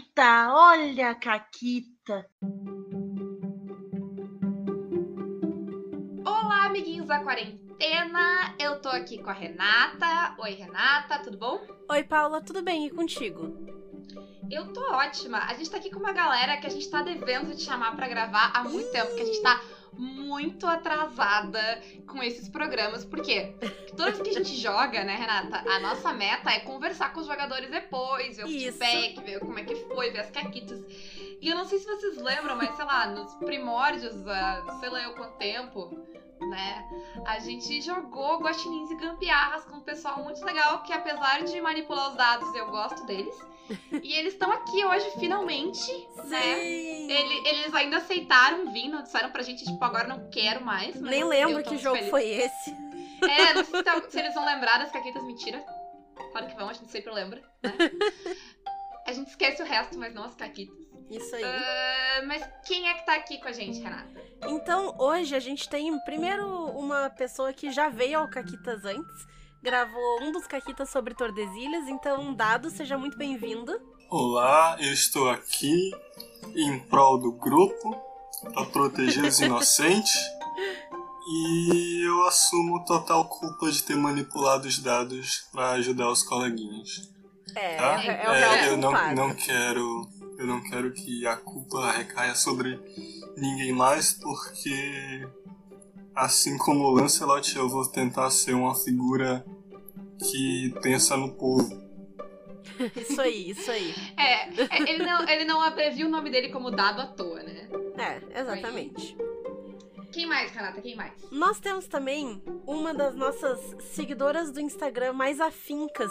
Caquita, olha a Caquita. Olá, amiguinhos da quarentena. Eu tô aqui com a Renata. Oi, Renata, tudo bom? Oi, Paula, tudo bem? E contigo? Eu tô ótima. A gente tá aqui com uma galera que a gente tá devendo te chamar para gravar há muito tempo, que a gente tá muito atrasada com esses programas. Porque toda vez que a gente joga, né, Renata, a nossa meta é conversar com os jogadores depois, ver o Isso. feedback, ver como é que foi, ver as caquitas. E eu não sei se vocês lembram, mas sei lá, nos primórdios, sei lá eu quanto tempo, né? A gente jogou guaxinins e gambiarras com um pessoal muito legal que apesar de manipular os dados, eu gosto deles. E eles estão aqui hoje, finalmente, né? Sim. né? Ele, eles ainda aceitaram vir, não disseram pra gente, tipo, agora não quero mais. Nem lembro que jogo feliz. foi esse. É, não sei se, se eles vão lembrar das caquetas mentira. Claro que vão, a gente sempre lembra, né? A gente esquece o resto, mas não as caquitas. Isso aí. Uh, mas quem é que tá aqui com a gente, Renata? Então, hoje a gente tem primeiro uma pessoa que já veio ao Caquitas antes, gravou um dos Caquitas sobre Tordesilhas, então, Dado, seja muito bem-vindo. Olá, eu estou aqui em prol do grupo, para proteger os inocentes. E eu assumo total culpa de ter manipulado os dados para ajudar os coleguinhas. É, tá? é, é o é, Eu não, não quero eu não quero que a culpa recaia sobre ninguém mais, porque assim como o Lancelot, eu vou tentar ser uma figura que pensa no povo. isso aí, isso aí. É, é, ele não, ele não abreviu o nome dele como dado à toa, né? É, exatamente. Quem mais, Renata? Quem mais? Nós temos também uma das nossas seguidoras do Instagram mais afincas,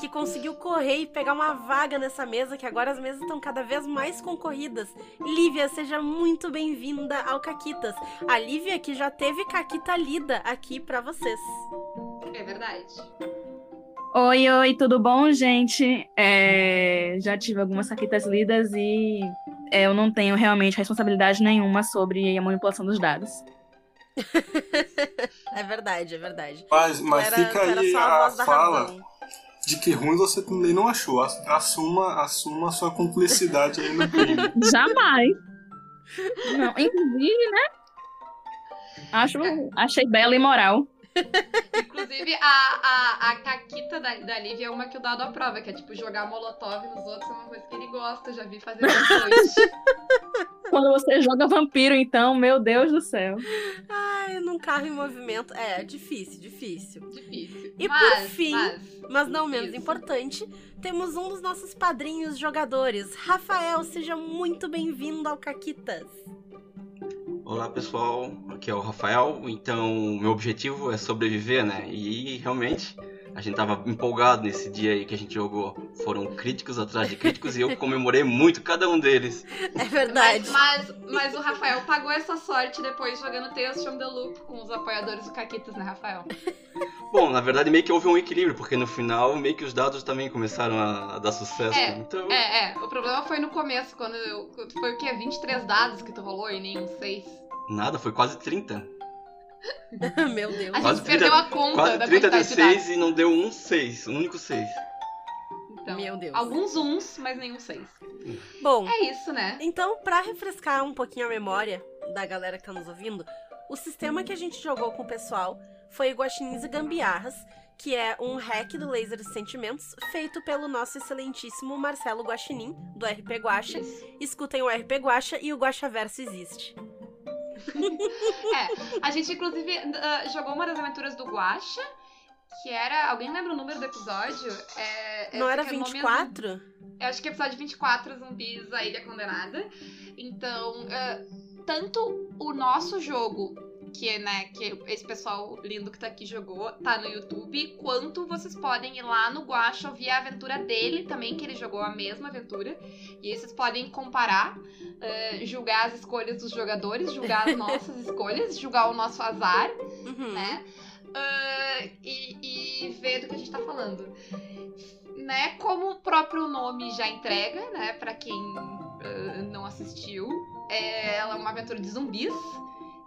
que conseguiu correr e pegar uma vaga nessa mesa, que agora as mesas estão cada vez mais concorridas. Lívia, seja muito bem-vinda ao Caquitas. A Lívia que já teve Caquita lida aqui para vocês. É verdade. Oi, oi, tudo bom, gente? É, já tive algumas caquitas lidas e eu não tenho realmente responsabilidade nenhuma sobre a manipulação dos dados. é verdade, é verdade. Mas, mas era, fica aí a, a fala de que ruim você também não achou. Assuma, assuma a sua cumplicidade aí no crime. Jamais. Não, inclusive, né? Acho, achei bela e moral. Inclusive, a, a, a caquita da, da Lívia é uma que o dado aprova, que é tipo jogar molotov nos outros é uma coisa que ele gosta, já vi fazer bastante. Quando você joga vampiro, então, meu Deus do céu. Ai, num carro em movimento. É, difícil, difícil. Difícil. E mas, por fim, mas, mas não menos isso. importante, temos um dos nossos padrinhos jogadores. Rafael, seja muito bem-vindo ao Caquitas. Olá pessoal, aqui é o Rafael. Então, meu objetivo é sobreviver, né? E realmente a gente tava empolgado nesse dia aí que a gente jogou. Foram críticos atrás de críticos e eu comemorei muito cada um deles. É verdade. Mas, mas, mas o Rafael pagou essa sorte depois jogando Tales from the Loop com os apoiadores do Caquitas, né, Rafael? Bom, na verdade meio que houve um equilíbrio, porque no final meio que os dados também começaram a, a dar sucesso. É, então... é, é. O problema foi no começo, quando eu, foi o que? 23 dados que tu rolou e nenhum 6. Nada, foi quase 30. Meu Deus. A gente perdeu a conta quase da 30 de 6 e não deu um 6, um único 6. Então, Meu Deus. Alguns uns, mas nenhum 6. Bom, é isso, né? Então, para refrescar um pouquinho a memória da galera que tá nos ouvindo, o sistema que a gente jogou com o pessoal foi Guaxinins e Gambiarras, que é um hack do Laser de Sentimentos, feito pelo nosso excelentíssimo Marcelo Guaxinim, do RP Guacha. Escutem o RP Guacha e o Guacha Verso existe é, a gente inclusive uh, jogou uma das aventuras do Guacha, que era. Alguém lembra o número do episódio? É, Não era 24? É Eu acho que é episódio 24, Zumbis, a Ilha Condenada. Então, uh, tanto o nosso jogo que, né, que esse pessoal lindo que tá aqui jogou, tá no YouTube, quanto vocês podem ir lá no Guacha ouvir a aventura dele também, que ele jogou a mesma aventura. E aí vocês podem comparar, uh, julgar as escolhas dos jogadores, julgar as nossas escolhas, julgar o nosso azar, uhum. né? Uh, e, e ver do que a gente tá falando. Né, como o próprio nome já entrega, né, para quem uh, não assistiu, é, ela é uma aventura de zumbis,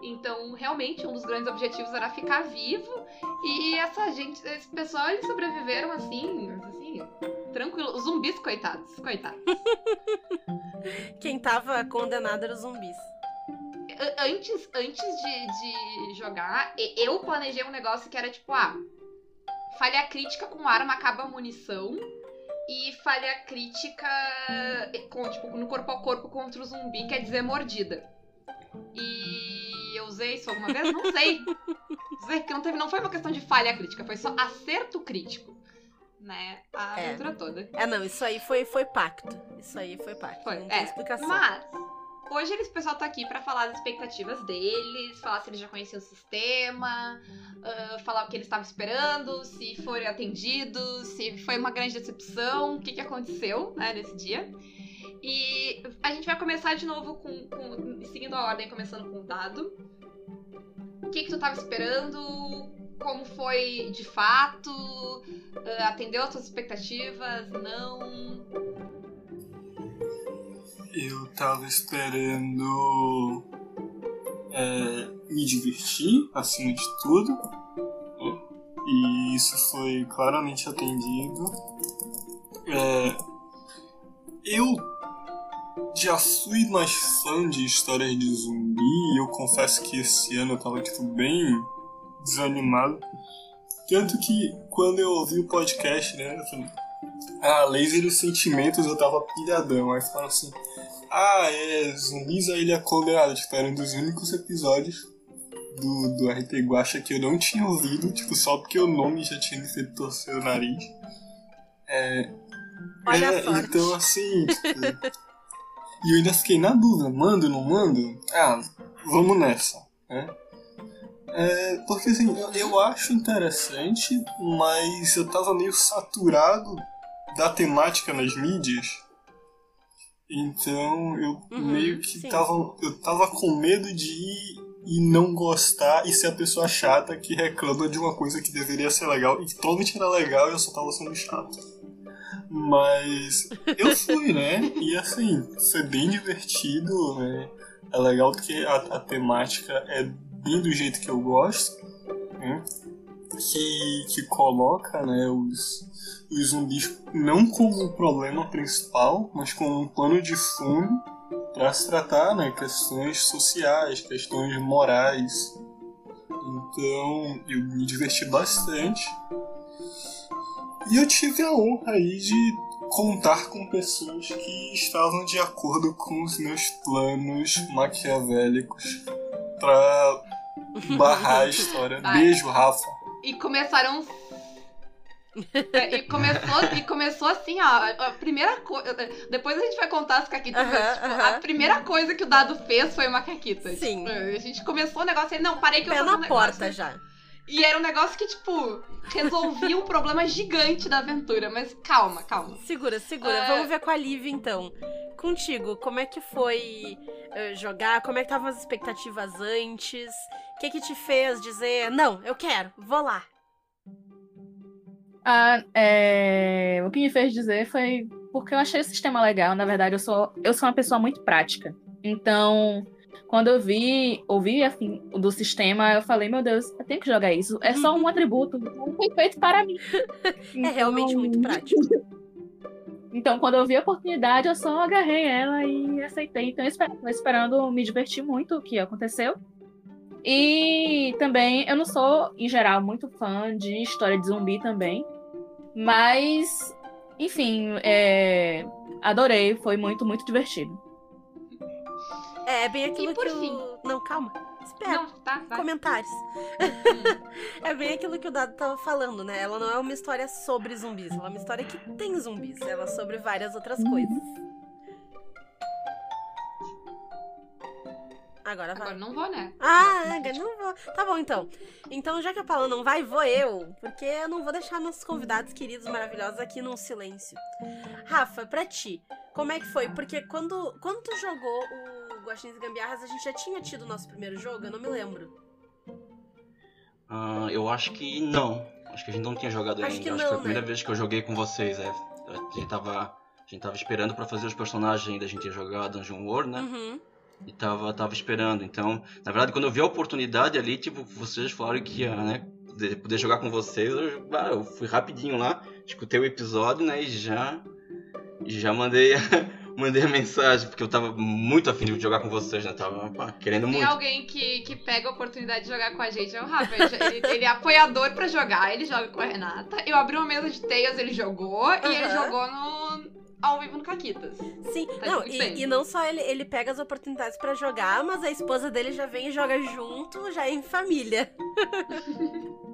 então, realmente, um dos grandes objetivos era ficar vivo. E essa gente, esse pessoal, eles sobreviveram assim, assim Tranquilo. Os zumbis, coitados. Coitados. Quem tava condenado era os zumbis. Antes, antes de, de jogar, eu planejei um negócio que era tipo, ah, falha crítica com arma acaba a munição. E falha crítica com, tipo, no corpo a corpo contra o zumbi, quer dizer mordida. E usei isso alguma vez? Não sei. Usei, porque não, teve, não foi uma questão de falha crítica, foi só acerto crítico. Né? A É. aventura toda. É, não, isso aí foi, foi pacto. Isso aí foi pacto. Foi, não tem é. explicação. Mas, hoje eles, o pessoal tá aqui pra falar das expectativas deles, falar se eles já conheciam o sistema, ah, falar o que eles estavam esperando, se foram atendidos, se foi uma grande decepção, o que, que aconteceu né, nesse dia. E a gente vai começar de novo com, com- seguindo a ordem, começando com o dado. O que, que tu tava esperando? Como foi de fato? Ah, atendeu as tuas expectativas? Não? Eu tava esperando é, me divertir, acima de tudo. né? E isso foi claramente atendido. É, eu já fui mais fã de histórias de zumbi e eu confesso que esse ano eu tava tipo, bem desanimado. Tanto que quando eu ouvi o podcast, né, eu falei, ah, Laser e Sentimentos eu tava pilhadão. Aí falaram assim, ah, é, Zumbis a Ilha Condenada, tipo, era um dos únicos episódios do, do RT Guacha que eu não tinha ouvido, tipo, só porque o nome já tinha me feito torcer o nariz. É, Olha é, então assim, tipo, e eu ainda fiquei na dúvida, mando, não mando? Ah, vamos nessa, né? É, porque assim, eu, eu acho interessante, mas eu tava meio saturado da temática nas mídias. Então eu Uhum, meio que sim. tava. Eu tava com medo de ir e não gostar e ser a pessoa chata que reclama de uma coisa que deveria ser legal e que totalmente era legal e eu só tava sendo chato. Mas eu fui, né? E assim, foi bem divertido, né? É legal porque a, a temática é bem do jeito que eu gosto, né? Que, que coloca, né, os, os zumbis não como o problema principal, mas como um plano de fundo para se tratar, né, questões sociais, questões morais. Então, eu me diverti bastante. E eu tive a honra aí de contar com pessoas que estavam de acordo com os meus planos maquiavélicos para barrar a história. Vai. Beijo, Rafa. E começaram. É, e, começou, e começou assim, ó. A primeira coisa. Depois a gente vai contar as caquitas. mas, tipo. A primeira coisa que o dado fez foi uma caquita. Sim. Tipo, a gente começou o negócio aí, não, parei que eu Pé vou fazer na um negócio. porta já. E era um negócio que, tipo, resolvia um problema gigante da aventura. Mas calma, calma. Segura, segura. É. Vamos ver com a Liv então. Contigo, como é que foi eh, jogar? Como é que estavam as expectativas antes? O que que te fez dizer, não, eu quero, vou lá. Ah, é, O que me fez dizer foi porque eu achei o sistema legal. Na verdade, eu sou, eu sou uma pessoa muito prática. Então, quando eu vi, ouvi assim, do sistema, eu falei, meu Deus, eu tenho que jogar isso. É só um atributo. Não foi feito para mim. É realmente Então, muito prático. Então, quando eu vi a oportunidade, eu só agarrei ela e aceitei. Então, eu esper- tô esperando me divertir muito o que aconteceu. E também, eu não sou, em geral, muito fã de história de zumbi também. Mas, enfim, é, adorei. Foi muito, muito divertido. É, bem aquilo que fim? o... Não, calma. Espera. Não, tá. Comentários. Hum. É bem aquilo que o Dado tava falando, né? Ela não é uma história sobre zumbis, ela é uma história que tem zumbis. Ela é sobre várias outras coisas. Agora vai. Agora não vou, né? Ah, agora não vou. Tá bom, então. Então, já que a Paula não vai, vou eu. Porque eu não vou deixar nossos convidados queridos, maravilhosos aqui num silêncio. Rafa, pra ti, como é que foi? Porque quando, quando tu jogou o Guaxinins e Gambiarras, a gente já tinha tido o nosso primeiro jogo? Eu não me lembro. Ah, eu acho que não. Acho que a gente não tinha jogado Acho ainda. que acho não, que foi a primeira né? vez que eu joguei com vocês, é. A gente tava, a gente tava esperando pra fazer os personagens ainda. A gente ia jogar Dungeon World, né? Uhum. E tava, tava esperando. Então, na verdade, quando eu vi a oportunidade ali, tipo, vocês falaram que ia, né? poder, poder jogar com vocês, eu, ah, eu fui rapidinho lá, escutei o episódio, né, e já, já mandei, mandei a mensagem, porque eu tava muito afim de jogar com vocês, né, tava pá, querendo Tem muito. alguém que, que pega a oportunidade de jogar com a gente, é o Rafa. Ele, ele- é apoiador pra jogar, ele joga com a Renata. Eu abri uma mesa de teias, ele jogou, e ele jogou no, ao vivo no Caquitas. Sim, Tá não, e, e não só ele, ele pega as oportunidades pra jogar, mas a esposa dele já vem e joga junto, já em família.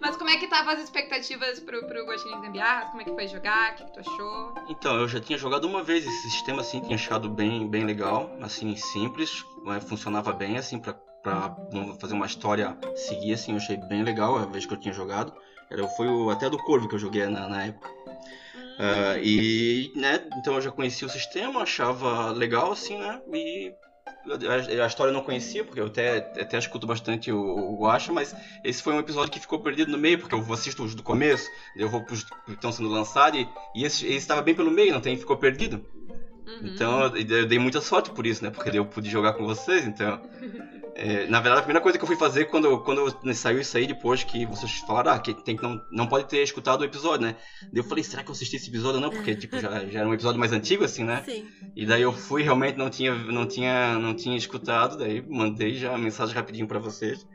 Mas como é que tava as expectativas pro, pro Gostinho de Gambiarras? Como é que foi jogar? O que, que tu achou? Então, eu já tinha jogado uma vez esse sistema, assim, tinha achado bem, bem legal, assim, simples, né, funcionava bem, assim, pra, pra fazer uma história seguir, assim, eu achei bem legal a vez que eu tinha jogado. Era, foi o, até do Corvo que eu joguei na, na época. Ah, e, né, então eu já conhecia o sistema, achava legal, assim, né, e a, história eu não conhecia, porque eu até, até escuto bastante o, o Guacha, mas esse foi um episódio que ficou perdido no meio, porque eu assisto os do começo, eu vou pros que estão sendo lançados, e, e esse estava bem pelo meio, não tem, ficou perdido. Uhum. Então eu, dei muita sorte por isso, né, porque eu pude jogar com vocês, então... é, na verdade, a primeira coisa que eu fui fazer quando, quando saiu isso aí, depois que vocês falaram, ah, que tem que não, não pode ter escutado o episódio, né? Daí eu falei, será que eu assisti esse episódio ou não? Porque, tipo, já, já era um episódio mais antigo, assim, né? Sim. E daí eu fui, realmente não tinha, não tinha, não tinha escutado, daí mandei já a mensagem rapidinho pra vocês.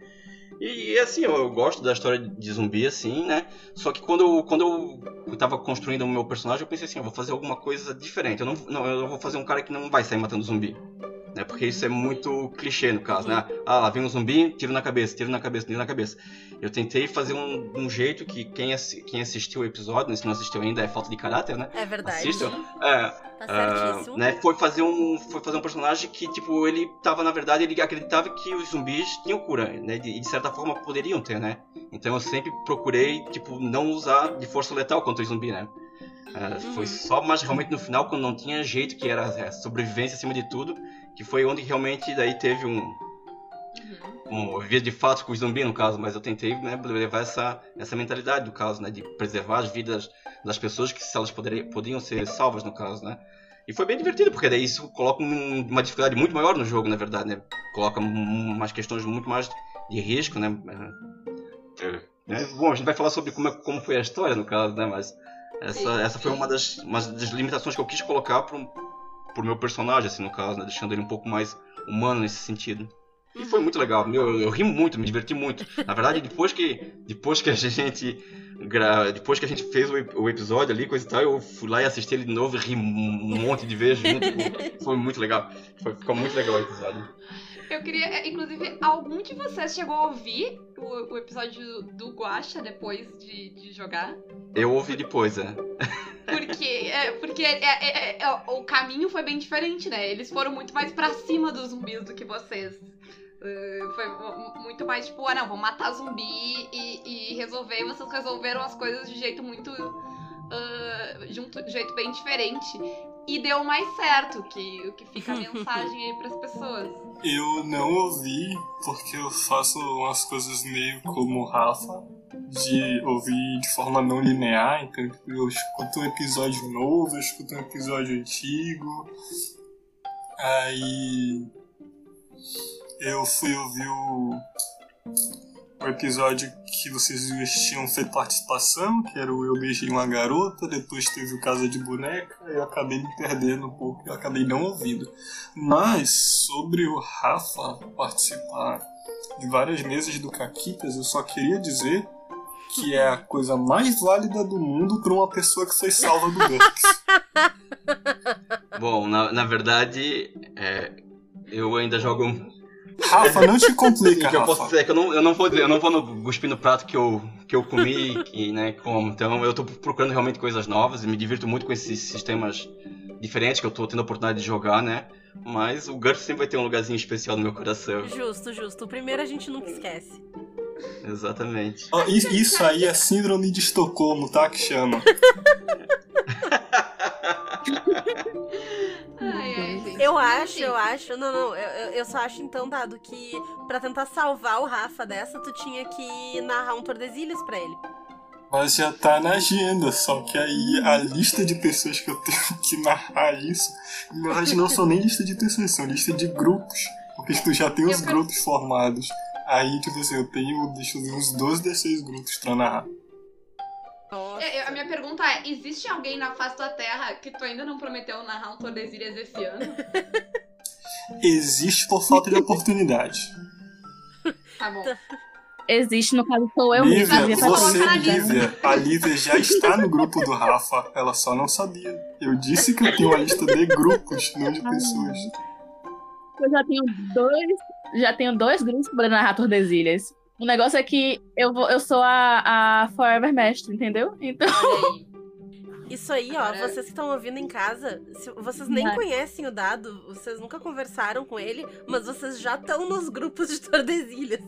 E, assim, eu, eu gosto da história de zumbi, assim, né? Só que quando eu, quando eu tava construindo o meu personagem, eu pensei assim, eu vou fazer alguma coisa diferente. Eu não, não, eu vou fazer um cara que não vai sair matando zumbi. Né? Porque isso é muito clichê no caso, né? Ah, lá vem um zumbi, tiro na cabeça, tiro na cabeça, tiro na cabeça. Eu tentei fazer um, um jeito que quem, assi- quem assistiu o episódio, né, se não assistiu ainda, é falta de caráter, né? É verdade. Assistam. É, Tá certíssimo. né, foi fazer um foi fazer um personagem que tipo ele tava na verdade ele acreditava que os zumbis tinham cura né e de certa forma poderiam ter né então eu sempre procurei tipo não usar de força letal contra o zumbi né Ah, foi só mais realmente no final quando não tinha jeito que era é, sobrevivência acima de tudo que foi onde realmente daí teve um Uhum. um, vivia de fato com os zumbis no caso, mas eu tentei né, levar essa, essa mentalidade do caso, né, de preservar as vidas das pessoas que se elas poderiam, podiam ser salvas no caso, né. E foi bem divertido, porque daí isso coloca um- uma dificuldade muito maior no jogo, na verdade, né. Coloca um- umas questões muito mais de risco, né. É, né? Bom, a gente vai falar sobre como, é- como foi a história no caso, né, mas essa, essa foi uma das, uma das limitações que eu quis colocar pro, pro meu personagem, assim, no caso, né, deixando ele um pouco mais humano nesse sentido. E foi muito legal. Meu, eu, eu ri muito, me diverti muito. Na verdade, depois que, depois que a gente gra... depois que a gente fez o, o episódio ali, coisa e tal, eu fui lá e assisti ele de novo e ri um monte de vezes junto. Foi muito legal. Foi, ficou muito legal o episódio. Eu queria, é, inclusive, algum de vocês chegou a ouvir o, o episódio do Guacha depois de, de jogar? Eu ouvi depois, é. Porque, é, porque é- é- é- é- o caminho foi bem diferente, né? Eles foram muito mais pra cima dos zumbis do que vocês. Uh, foi mu- muito mais tipo, ah não, vamos matar zumbi e, e resolver. E vocês resolveram as coisas de jeito muito. uh, de um jeito bem diferente. E deu mais certo, que o que fica a mensagem aí pras pessoas. Eu não ouvi, porque eu faço umas coisas meio como o Rafa, de ouvir de forma não linear, então eu escuto um episódio novo, eu escuto um episódio antigo, aí eu fui ouvir o, o episódio que vocês tinham feito participação, que era o Eu Beijei Uma Garota, depois teve o Casa de Boneca, eu acabei me perdendo um pouco, eu acabei não ouvindo. Mas sobre o Rafa participar de várias mesas do Caquitas, eu só queria dizer que é a coisa mais válida do mundo para uma pessoa que foi salva do GURPS. Bom, na, na verdade, é, eu ainda jogo Rafa, não te complica, que eu Rafa. posso dizer que eu não, eu não vou dizer, eu não vou no, cuspir no prato que eu, que eu comi e né, como. Então eu tô procurando realmente coisas novas e me divirto muito com esses sistemas diferentes que eu tô tendo a oportunidade de jogar, né? Mas o GURPS sempre vai ter um lugarzinho especial no meu coração. Justo, justo. O primeiro a gente nunca esquece. Exatamente. Is- Isso aí é síndrome de Estocolmo, tá? Que chama. Ai, ai, gente. Eu acho, eu acho. Não, não, eu, eu- só acho então, Dado, que pra tentar salvar o Rafa dessa, tu tinha que narrar um Tordesilhas pra ele. Mas já tá na agenda, só que aí a lista de pessoas que eu tenho que narrar isso, na verdade não são nem lista de pessoas, são lista de grupos. Porque tu já tem os Eu quero- grupos formados. Aí, tipo assim, eu tenho, deixa eu ver, uns 12, 16 grupos pra narrar. Nossa. É, eu- A minha pergunta é: existe alguém na face da Terra que tu ainda não prometeu narrar um Tordesilhas esse ano? Existe por falta de oportunidade. Tá bom. Existe, no caso, sou eu. Lívia, estar você, colocar na falando? Lívia, a Lívia já está no grupo do Rafa, ela só não sabia. Eu disse que eu tenho uma lista de grupos, não de pessoas. Eu já tenho dois, já tenho dois grupos para narrar Tordesilhas. O negócio é que eu, vou, eu sou a, a Forever Mestre, entendeu? Então. Isso aí, ó, Agora- vocês que estão ouvindo em casa, se vocês nem Vai. conhecem o dado, vocês nunca conversaram com ele, mas vocês já estão nos grupos de Tordesilhas.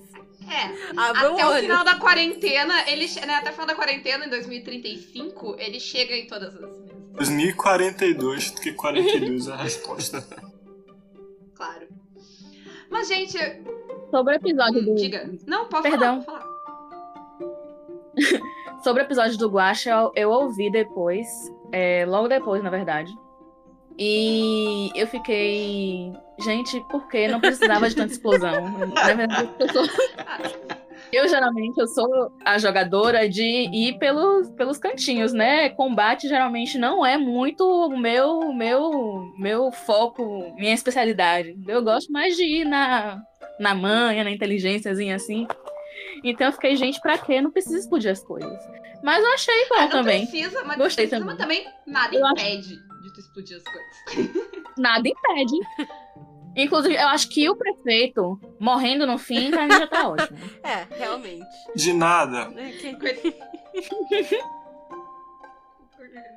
É, Abram até o olho. final da quarentena, ele, né, até o final da quarentena, em 2035, ele chega em todas as mesas. 2042, porque 42 é a resposta. Claro. Mas, gente, sobre o episódio do. diga. Não, pode Perdão. falar, pode falar. Sobre o episódio do Guacha, eu, eu ouvi depois, é, logo depois, na verdade. E eu fiquei. Gente, por que não precisava de tanta explosão? Na verdade, eu sou. Eu geralmente eu sou a jogadora de ir pelos, pelos cantinhos, né? Combate geralmente não é muito o meu, meu, meu foco, minha especialidade. Eu gosto mais de ir na, na manha, na inteligênciazinha assim. Então eu fiquei, gente, pra quê? Não precisa explodir as coisas. Mas eu achei bom Ah, não também. precisa, mas Gostei precisa, mas também nada Eu acho- impede de tu explodir as coisas. Nada impede. Inclusive, eu acho que o prefeito morrendo no fim, pra mim já tá ótimo. É, realmente. De nada. É que-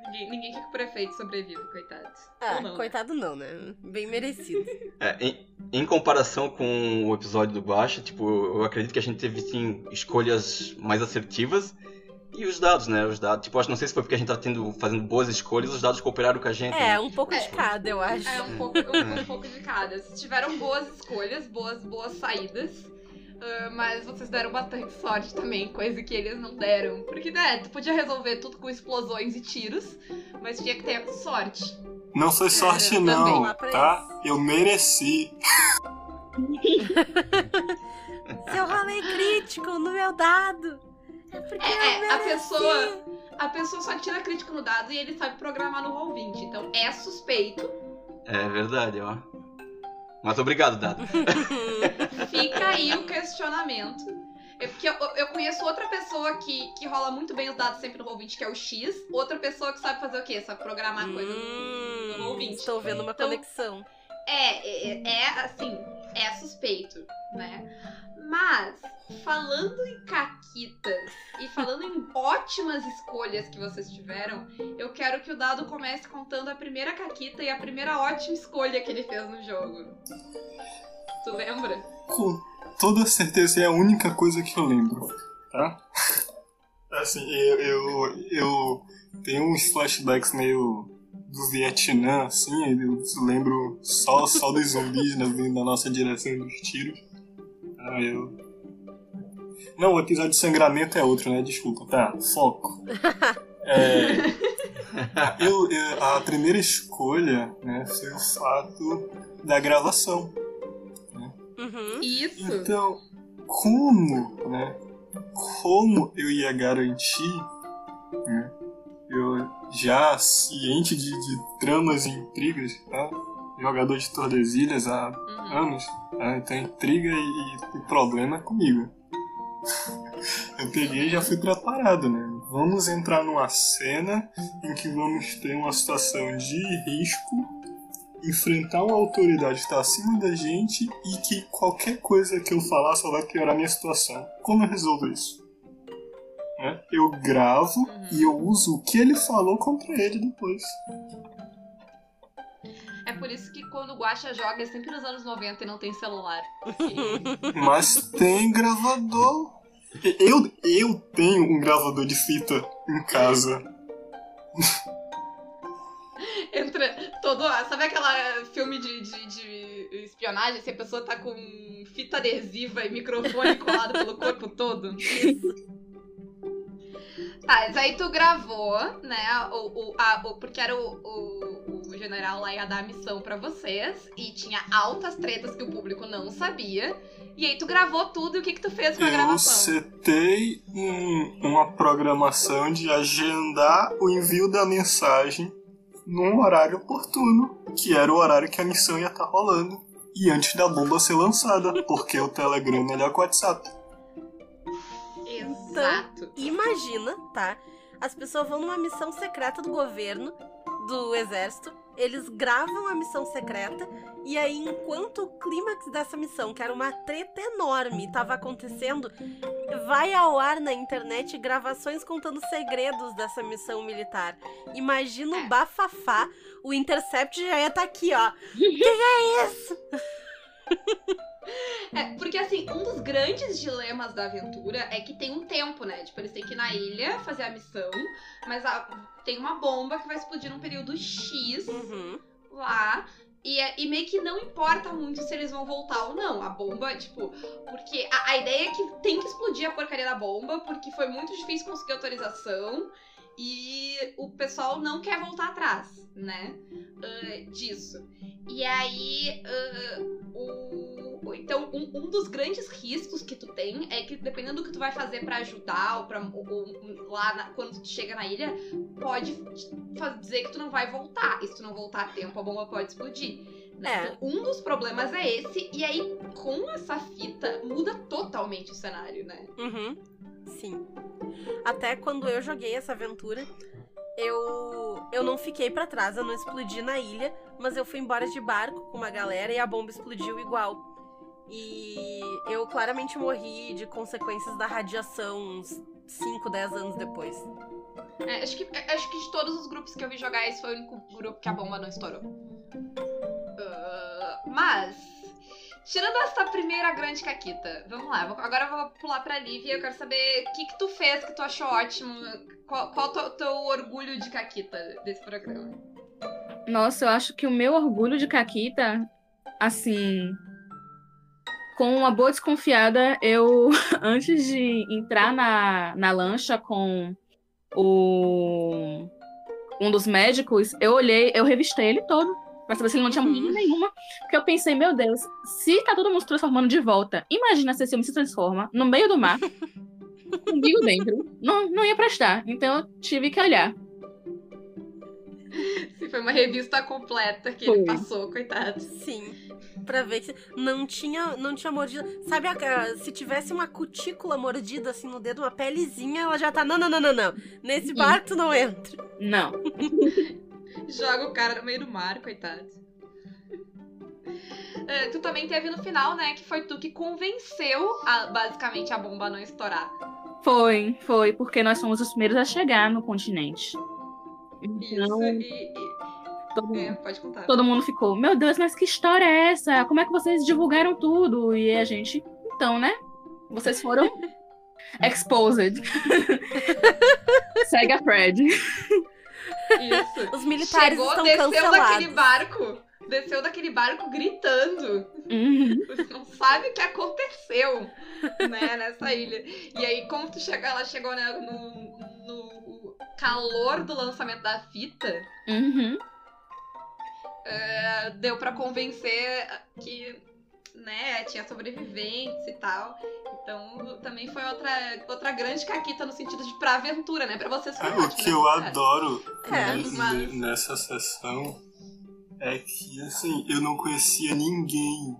ninguém, ninguém quer que o prefeito sobreviva, coitado. Ah, não, né? coitado não, né? Bem merecido. É, em, em comparação com o episódio do Guacha, tipo, eu acredito que a gente teve sim escolhas mais assertivas. E os dados, né? Os dados, tipo, acho não sei se foi porque a gente tá tendo, fazendo boas escolhas, os dados cooperaram com a gente. É, né? um pouco É. de cada, eu acho. É um pouco, um, um pouco de cada. Vocês tiveram boas escolhas, boas, boas saídas. Ah, mas vocês deram bastante sorte também, coisa que eles não deram. Porque, né, tu podia resolver tudo com explosões e tiros, mas tinha que ter sorte. Não foi sorte, também. não, tá? Eu mereci. Seu rolê crítico no meu dado. É porque É, eu é, a pessoa- A pessoa só tira crítico no dado e ele sabe programar no Roll20. Então é suspeito. É verdade, ó. Mas obrigado, Dado. Fica aí o questionamento. É porque eu, eu conheço outra pessoa que, que rola muito bem os dados sempre no Roll20, que é o X. Outra pessoa que sabe fazer o quê? Sabe programar coisas no, no Hum, Roll20. estou vendo uma Então- conexão. É, é, é, assim, é suspeito, né? Mas, falando em caquitas e falando em ótimas escolhas que vocês tiveram, eu quero que o Dado comece contando a primeira caquita e a primeira ótima escolha que ele fez no jogo. Tu lembra? Com toda certeza é a única coisa que eu lembro, tá? Assim, eu, eu, eu tenho uns flashbacks meio do Vietnã, assim, eu lembro só, só dos zumbis vindo na nossa direção dos tiros. Ah, eu... Não, o episódio de sangramento é outro, né? Desculpa, tá? Foco. É, eu, eu- a primeira escolha né, foi o fato da gravação. Uhum. Isso! Então, como, né? Como eu ia garantir, né? Eu já ciente de, de tramas e intrigas, tá? Jogador de Tordesilhas há Uhum. anos, tá? Então intriga e, e problema é comigo. Eu peguei e já fui preparado, né? Vamos entrar numa cena em que vamos ter uma situação de risco enfrentar uma autoridade que está acima da gente e que qualquer coisa que eu falar só vai piorar a minha situação. Como eu resolvo isso? Né? Eu gravo Uhum. e eu uso o que ele falou contra ele depois. É por isso que quando o Guacha joga é sempre nos anos 90 e não tem celular. Porque Mas tem gravador. Eu, eu tenho um gravador de fita em casa. entra todo. Sabe aquela filme de, de, de espionagem? Se a pessoa tá com fita adesiva e microfone colado pelo corpo todo? Tá, mas aí tu gravou, né? O, o, a- o- porque era o, o, o general lá ia dar a missão pra vocês e tinha altas tretas que o público não sabia. E aí tu gravou tudo e o que que tu fez com a Eu gravação? setei um- uma programação de agendar o envio da mensagem num horário oportuno, que era o horário que a missão ia estar rolando. E antes da bomba ser lançada, porque o Telegram é melhor que o WhatsApp. Exato. Imagina, tá? As pessoas vão numa missão secreta do governo, do exército, eles gravam a missão secreta, e aí, enquanto o clímax dessa missão, que era uma treta enorme, estava acontecendo, vai ao ar na internet gravações contando segredos dessa missão militar. Imagina o bafafá, o Intercept já ia estar aqui, ó. que que é isso? É, porque assim, um dos grandes dilemas da aventura é que tem um tempo, né? Tipo, eles têm que ir na ilha fazer a missão, mas a- tem uma bomba que vai explodir num período X Uhum. lá. E, é- e meio que não importa muito se eles vão voltar ou não. A bomba, tipo, porque a, a ideia é que tem que explodir a porcaria da bomba, porque foi muito difícil conseguir autorização. E o pessoal não quer voltar atrás, né? ah, disso. E aí, ah, o, então, um, um dos grandes riscos que tu tem é que dependendo do que tu vai fazer pra ajudar, ou, pra, ou- ou lá na- quando tu chega na ilha, pode dizer que tu não vai voltar. E se tu não voltar a tempo, a bomba pode explodir. né? É. Então, um dos problemas é esse, e aí, com essa fita, muda totalmente o cenário, né? Uhum. Sim. Até quando eu joguei essa aventura, eu eu não fiquei pra trás, eu não explodi na ilha, mas eu fui embora de barco com uma galera e a bomba explodiu igual. E eu claramente morri de consequências da radiação uns 5, 10 anos depois. É, acho, que, é, acho que de todos os grupos que eu vi jogar, esse foi o único grupo que a bomba não estourou. Ah, mas, tirando essa primeira grande caquita, vamos lá. Agora eu vou pular pra Lívia. Eu quero saber o que, que tu fez que tu achou ótimo. Qual, o teu orgulho de caquita desse programa? Nossa, eu acho que o meu orgulho de Caquita, assim, com uma boa desconfiada, eu, antes de entrar na, na lancha com o um dos médicos, eu olhei, eu revistei ele todo, saber se ele não tinha Uhum. nenhuma. Porque eu pensei, meu Deus, se tá todo mundo se transformando de volta, imagina se esse homem se transforma no meio do mar, comigo dentro. Não, não ia prestar. Então eu tive que olhar. Se foi uma revista completa que Foi. ele passou, coitado. Sim. Pra ver que não tinha, não tinha mordida. Sabe, a- se tivesse uma cutícula mordida assim no dedo, uma pelezinha, ela já tá. Não, não, não, não, não. Nesse Sim. barco tu não entra. Não. Joga o cara no meio do mar, coitado. É, tu também teve no final, né? Que foi tu que convenceu a- basicamente a bomba a não estourar. Foi, foi, porque nós fomos os primeiros a chegar no continente. Isso. Então, E, e- todo, é, pode contar. todo mundo ficou, meu Deus, mas que história é essa? Como é que vocês divulgaram tudo? E a gente, então, né? Vocês foram exposed. Segue a Fred. Isso. Os militares Chegou, estão desceu cancelados. daquele barco. Desceu daquele barco gritando. Uhum. Você não sabe o que aconteceu, né, nessa ilha. E aí, como tu chegou, ela chegou né, no, no calor do lançamento da fita, Uhum. eh, deu pra convencer que, né, tinha sobreviventes e tal. Então, também foi outra, outra grande caquita no sentido de pra aventura, né? Pra vocês foi É, o que né, eu cara? adoro É, ne- mas- ne- nessa sessão é que, assim, eu não conhecia ninguém,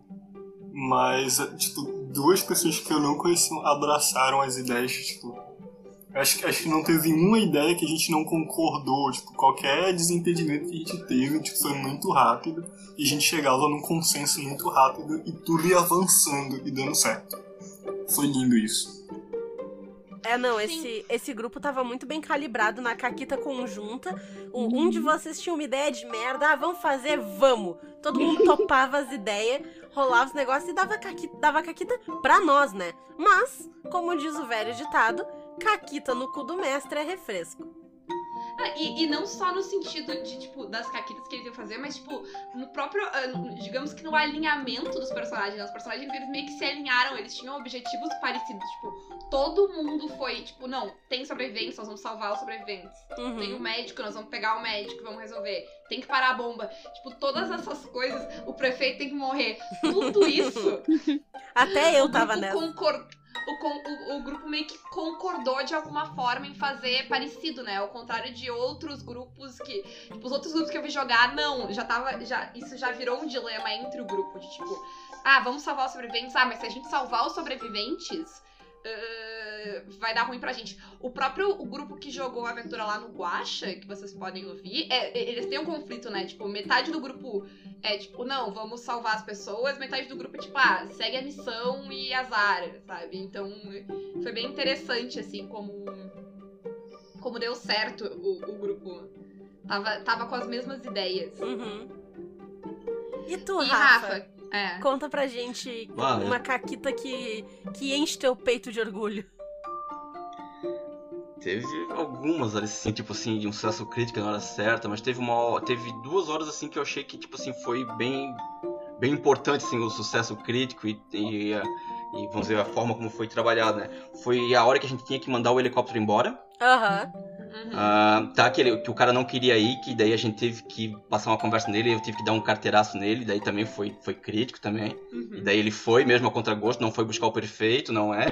mas, tipo, duas pessoas que eu não conhecia abraçaram as ideias, tipo, acho, que- acho que não teve uma ideia que a gente não concordou, tipo, qualquer desentendimento que a gente teve, tipo, foi muito rápido, e a gente chegava num consenso muito rápido, e tudo ia avançando e dando certo. Foi lindo isso. É, não, esse, esse grupo tava muito bem calibrado na caquita conjunta. Um, um de vocês tinha uma ideia de merda, ah, vamos fazer, vamos. Todo mundo topava as ideias, rolava os negócios e dava caquita, dava caquita pra nós, né? Mas, como diz o velho ditado, caquita no cu do mestre é refresco. Ah, e, e não só no sentido de, tipo, das caquitas que eles iam fazer, mas, tipo, no próprio, ah, digamos que no alinhamento dos personagens. né? Os personagens, eles meio que se alinharam, eles tinham objetivos parecidos. Tipo, todo mundo foi, tipo, não, tem sobreviventes, nós vamos salvar os sobreviventes. Uhum. Tem o médico, nós vamos pegar o médico, vamos resolver. Tem que parar a bomba. Tipo, todas essas coisas, o prefeito tem que morrer. Tudo isso Até eu tava nessa. concor- o, o- o grupo meio que concordou de alguma forma em fazer parecido, né? Ao contrário de outros grupos que. Tipo, os outros grupos que eu vi jogar, não. Já tava. Já, isso já virou um dilema entre o grupo. De tipo, ah, vamos salvar os sobreviventes. Ah, mas se a gente salvar os sobreviventes. Ah, vai dar ruim pra gente. O próprio o grupo que jogou a aventura lá no Guacha, que vocês podem ouvir, é- eles têm um conflito, né? Tipo, metade do grupo é tipo, não, vamos salvar as pessoas, metade do grupo é tipo, ah, segue a missão e azar, sabe? Então foi bem interessante, assim, como. Como deu certo o, o grupo. Tava, tava com as mesmas ideias. Uhum. E tu, E Rafa? Rafa, é. Conta pra gente Ah, uma caquita que, que enche teu peito de orgulho. Teve algumas assim, tipo assim, de um sucesso crítico na hora certa, mas teve uma teve duas horas assim que eu achei que tipo assim foi bem bem importante assim o sucesso crítico e, e, a- e vamos dizer a forma como foi trabalhado, né? Foi a hora que a gente tinha que mandar o helicóptero embora. Aham. Uhum. Ah, tá, que, ele- que o cara não queria ir, que daí a gente teve que passar uma conversa nele, eu tive que dar um carteiraço nele, daí também foi, foi crítico também. E Uhum. daí ele foi mesmo a contragosto, não foi buscar o perfeito, não é?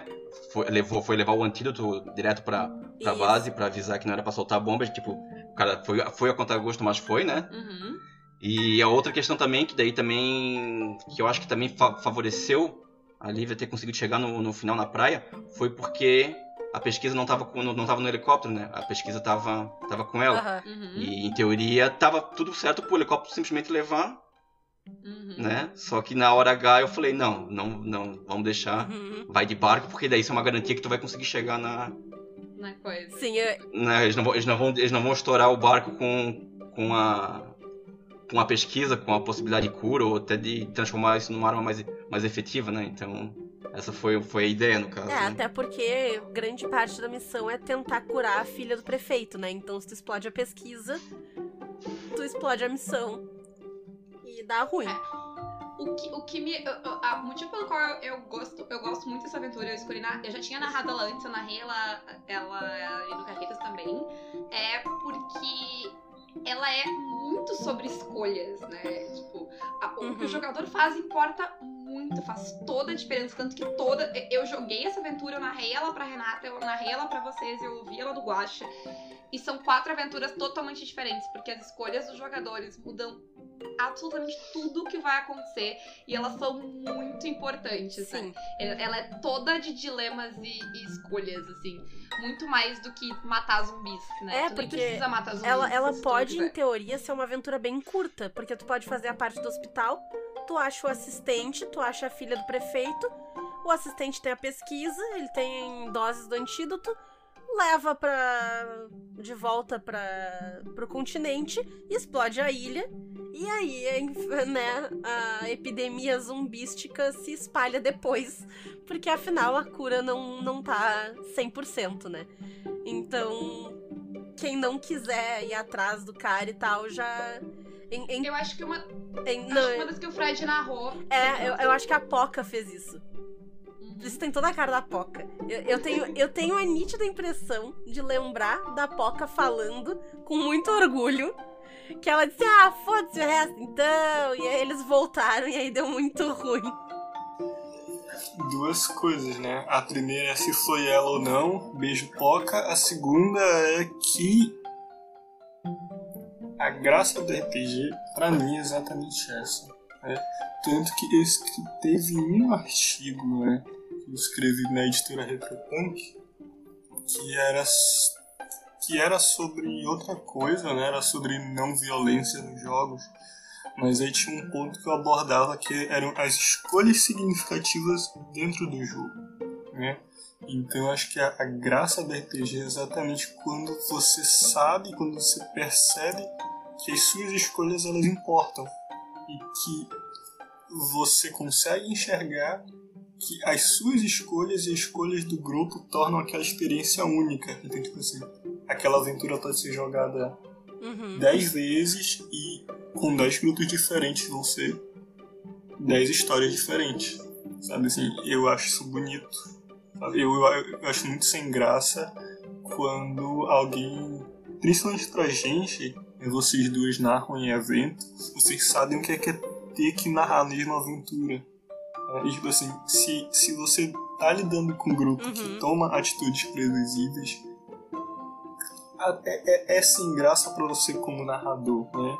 Foi, levou, foi levar o antídoto direto pra, pra Isso. base pra avisar que não era pra soltar a bomba. Tipo, o cara foi, foi a contragosto, mas foi, né? Uhum. E a outra questão também, que daí também. que eu acho que também fa- favoreceu a Lívia ter conseguido chegar no, no final na praia, foi porque a pesquisa não tava, com, não, não tava no helicóptero, né? A pesquisa tava, tava com ela. Uhum. E em teoria tava tudo certo pro helicóptero simplesmente levar, Uhum. né? Só que na hora H eu falei, não, não, não, vamos deixar. Uhum. Vai de barco, porque daí isso é uma garantia que tu vai conseguir chegar na. Na coisa. Sim, eu- na- eles, não vão, eles, não vão, eles não vão estourar o barco com, com a. com a pesquisa, com a possibilidade de cura, ou até de transformar isso numa arma mais, mais efetiva, né? Então. Essa foi, foi a ideia, no caso. É, né? até porque grande parte da missão é tentar curar a filha do prefeito, né? Então se tu explode a pesquisa, tu explode a missão. E dá ruim. O que, o que me. O motivo pelo qual eu, eu gosto, eu gosto muito dessa aventura, eu escolhi na- Eu já tinha narrado ela antes, eu narrei ela, ela no Caquetas também. É porque ela é muito sobre escolhas, né? Tipo, a- o que Uhum. o jogador faz importa muito, faz toda a diferença. Tanto que toda. Eu joguei essa aventura, eu narrei ela pra Renata, eu narrei ela pra vocês, eu ouvi ela do Guacha. E são quatro aventuras totalmente diferentes, porque as escolhas dos jogadores mudam absolutamente tudo o que vai acontecer e elas são muito importantes, né? Sim. Ela ela é toda de dilemas e, e escolhas, assim. Muito mais do que matar zumbis, né? É, tu porque precisa matar zumbis. Ela, ela pode, em teoria, ser uma aventura bem curta, porque tu pode fazer a parte do hospital, tu acha o assistente, tu acha a filha do prefeito, o assistente tem a pesquisa, ele tem doses do antídoto, leva pra. de volta pra, pro continente, explode a ilha, e aí, né, a epidemia zumbística se espalha depois, porque afinal a cura não, não tá 100%, né? Então, quem não quiser ir atrás do cara e tal, já. Em- em- Eu acho que uma, em- acho não, que uma das que o Fred narrou. é, eu, eu acho que a Poca fez isso. Uhum. Isso tem toda a cara da Poca. Eu, eu tenho, eu tenho a nítida impressão de lembrar da Poca falando com muito orgulho. Que ela disse, ah, foda-se o resto então. E aí eles voltaram e aí deu muito ruim. Duas coisas, né? A primeira é se foi ela ou não, beijo poca. A segunda é que a graça do RPG, pra mim, é exatamente essa. né? Tanto que eu teve um artigo, né? Que eu escrevi na editora Retropunk, que era, que era sobre outra coisa, né? Era sobre não violência nos jogos. Mas aí tinha um ponto que eu abordava que eram as escolhas significativas dentro do jogo, né? Então acho que a, a graça do RPG é exatamente quando você sabe, quando você percebe que as suas escolhas elas importam e que você consegue enxergar que as suas escolhas e as escolhas do grupo tornam aquela experiência única. Então, tipo assim, aquela aventura pode ser jogada Uhum. 10 vezes e com 10 minutos diferentes vão ser 10 histórias diferentes. Sabe assim, eu acho isso bonito. Eu, eu, eu acho muito sem graça quando alguém, principalmente pra gente, vocês duas narram em evento, vocês sabem o que é, que é ter que narrar a mesma aventura. É, e, tipo assim, se, se você tá lidando com um grupo que Uhum. toma atitudes previsíveis, é, é, é sem graça pra você como narrador, né?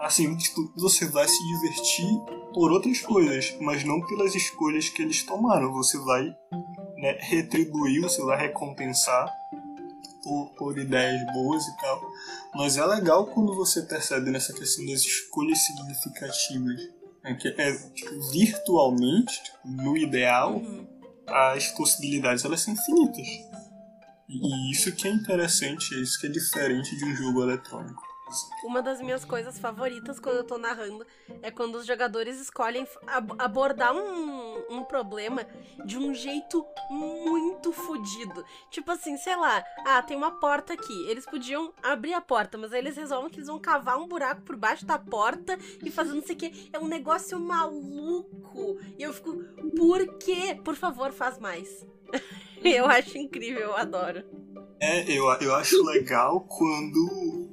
Assim, tipo, você vai se divertir por outras coisas, mas não pelas escolhas que eles tomaram. Você vai né, retribuir, você vai recompensar por, por ideias boas e tal. Mas é legal quando você percebe nessa questão das escolhas significativas. né, que é, tipo, virtualmente, tipo, no ideal, Uhum. as possibilidades elas são infinitas. E isso que é interessante, é isso que é diferente de um jogo eletrônico. Uma das minhas coisas favoritas quando eu tô narrando é quando os jogadores escolhem ab- abordar um, um problema de um jeito muito fodido. Tipo assim, sei lá, ah, tem uma porta aqui. Eles podiam abrir a porta, mas aí eles resolvem que eles vão cavar um buraco por baixo da porta e fazer não sei o quê. É um negócio maluco. E eu fico, por quê? Por favor, faz mais. eu acho incrível, eu adoro. É, eu, eu acho legal quando.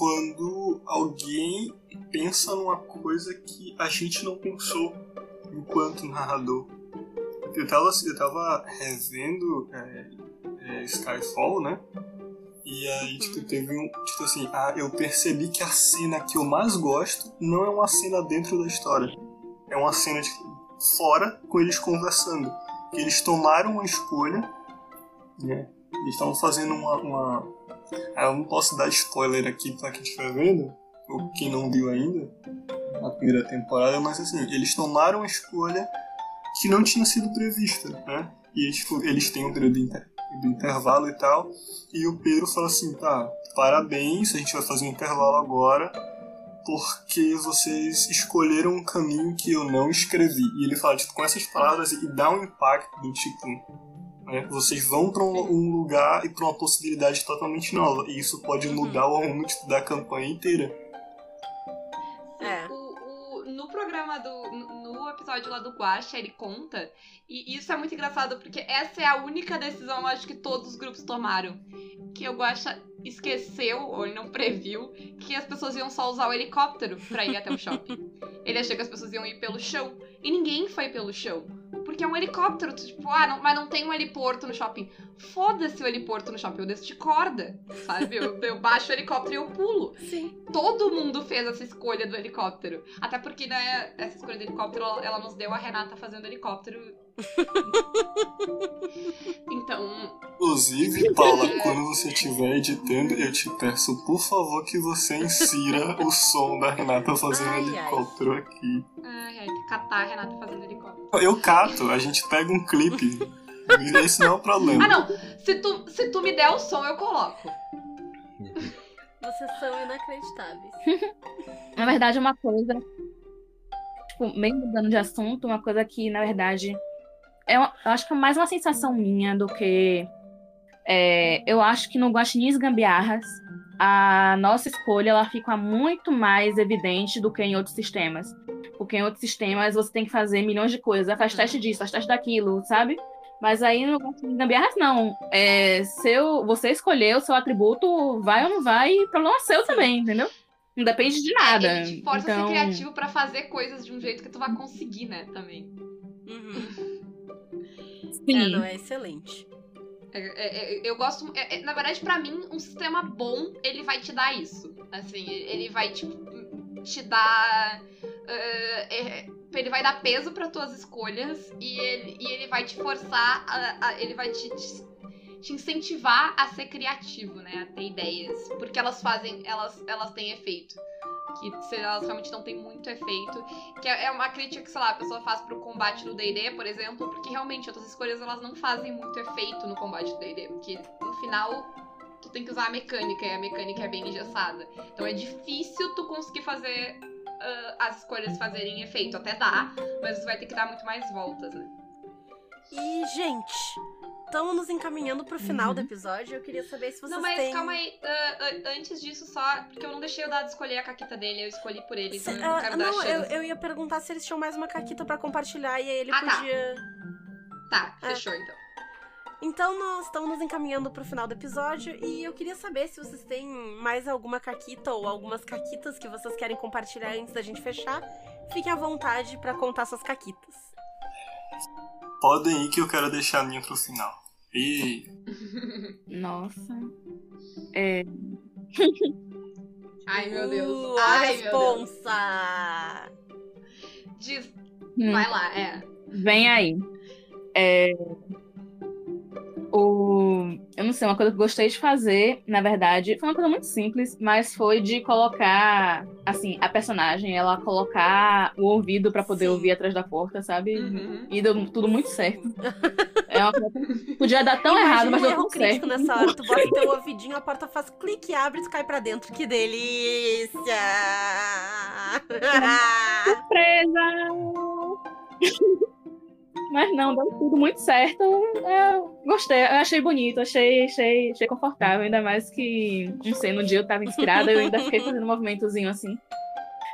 Quando alguém pensa numa coisa que a gente não pensou enquanto narrador. Eu tava, eu tava revendo é, é, Skyfall, né? E aí, tipo, teve um. Tipo assim, ah, eu percebi que a cena que eu mais gosto não é uma cena dentro da história. É uma cena, tipo, fora com eles conversando. Eles tomaram uma escolha, né? Eles estavam fazendo uma, uma. Ah, eu não posso dar spoiler aqui pra quem estiver vendo, ou quem não viu ainda, na primeira temporada, mas assim, eles tomaram uma escolha que não tinha sido prevista, né? E tipo, eles têm um período do intervalo e tal, e o Pedro fala assim, tá, parabéns, a gente vai fazer um intervalo agora, porque vocês escolheram um caminho que eu não escrevi. E ele fala, tipo, com essas palavras, e dá um impacto do tipo, né, vocês vão para um, um lugar e para uma possibilidade totalmente nova. E isso pode Uhum. mudar o rumo da campanha inteira. É. O, o- no programa do. No episódio lá do Guacha, ele conta. E isso é muito engraçado, porque essa é a única decisão, acho, que todos os grupos tomaram. Que o Guacha esqueceu, ou ele não previu, que as pessoas iam só usar o helicóptero pra ir até o shopping. Ele achou que as pessoas iam ir pelo chão. E ninguém foi pelo chão. Porque é um helicóptero. Tipo, ah, não, mas não tem um heliporto no shopping. Foda-se o heliporto no shopping. Eu desço de corda, sabe? Eu, eu baixo o helicóptero e eu pulo Sim. todo mundo fez essa escolha do helicóptero. Até porque, né, essa escolha do helicóptero, ela, ela nos deu a Renata fazendo helicóptero. Então, Inclusive, Paula, quando você estiver editando, eu te peço, por favor, que você insira o som da Renata fazendo Ai, ai. helicóptero aqui. ai, ai, que catar a Renata fazendo helicóptero. Eu cato, a gente pega um clipe. Esse não é o problema. Ah, não! Se tu, se tu me der o som, eu coloco. Vocês são inacreditáveis. Na verdade, é uma coisa. Tipo, meio mudando de assunto, uma coisa que, na verdade, é uma- eu acho que é mais uma sensação minha do que. é, eu acho que no Guaxinins Gambiarras, a nossa escolha ela fica muito mais evidente do que em outros sistemas. Porque em outros sistemas você tem que fazer milhões de coisas. Faz teste disso, faz teste daquilo, sabe? Mas aí no Guaxinins Gambiarras, não. É, seu, você escolheu o seu atributo, vai ou não vai, e problema seu também, entendeu? Não depende de nada. Ele te força a então... ser criativo pra fazer coisas de um jeito que tu vai conseguir, né, também. Uhum. Sim. É, não, é excelente. É, é, é, eu gosto. é, é, na verdade, pra mim, um sistema bom, ele vai te dar isso. Assim, ele vai te, te dar. é, é, ele vai dar peso para tuas escolhas e ele, e ele vai te forçar, a, a- ele vai te, te, te incentivar a ser criativo, né? A ter ideias. Porque elas fazem, elas, elas têm efeito. Que elas realmente não têm muito efeito. Que é é uma crítica que, sei lá, a pessoa faz pro combate do D&D, por exemplo, porque realmente outras escolhas elas não fazem muito efeito no combate do D&D. Porque no final tu tem que usar a mecânica e a mecânica é bem engessada. Então é difícil tu conseguir fazer ah, as escolhas fazerem efeito. Até dá, mas tu vai ter que dar muito mais voltas, né? E, gente, estamos nos encaminhando pro final Uhum. do episódio. Eu queria saber se vocês Não, mas têm. calma aí. ah, ah, antes disso, só. Porque eu não deixei o dado escolher a caquita dele, eu escolhi por ele. Se- Então eu não quero não, dar eu, eu ia perguntar se eles tinham mais uma caquita pra compartilhar e aí ele Ah, tá. podia. Tá, Ah. fechou então. Então nós estamos nos encaminhando pro final do episódio e eu queria saber se vocês têm mais alguma caquita ou algumas caquitas que vocês querem compartilhar antes da gente fechar. Fiquem à vontade pra contar suas caquitas. Podem ir que eu quero deixar a minha pro final. E Nossa. É, Ai, meu Deus. Uh, a Ai, meu Deus. responsa! Diz, hum, vai lá, é. Vem aí. É, eu não sei, uma coisa que eu gostei de fazer, na verdade, foi uma coisa muito simples, mas foi de colocar, assim, a personagem, ela colocar o ouvido pra poder Sim. ouvir atrás da porta, sabe? Uhum. E deu tudo muito certo. É uma coisa podia dar tão Imagina errado, mas deu tudo crítico certo. nessa hora. Tu bota teu ouvidinho, a porta faz clique, abre e tu cai pra dentro. Que delícia! Surpresa! Mas não, deu tudo muito certo. Eu gostei, eu achei bonito, achei, achei, achei confortável. Ainda mais que, não sei, no dia eu tava inspirada, eu ainda fiquei fazendo um movimentozinho assim.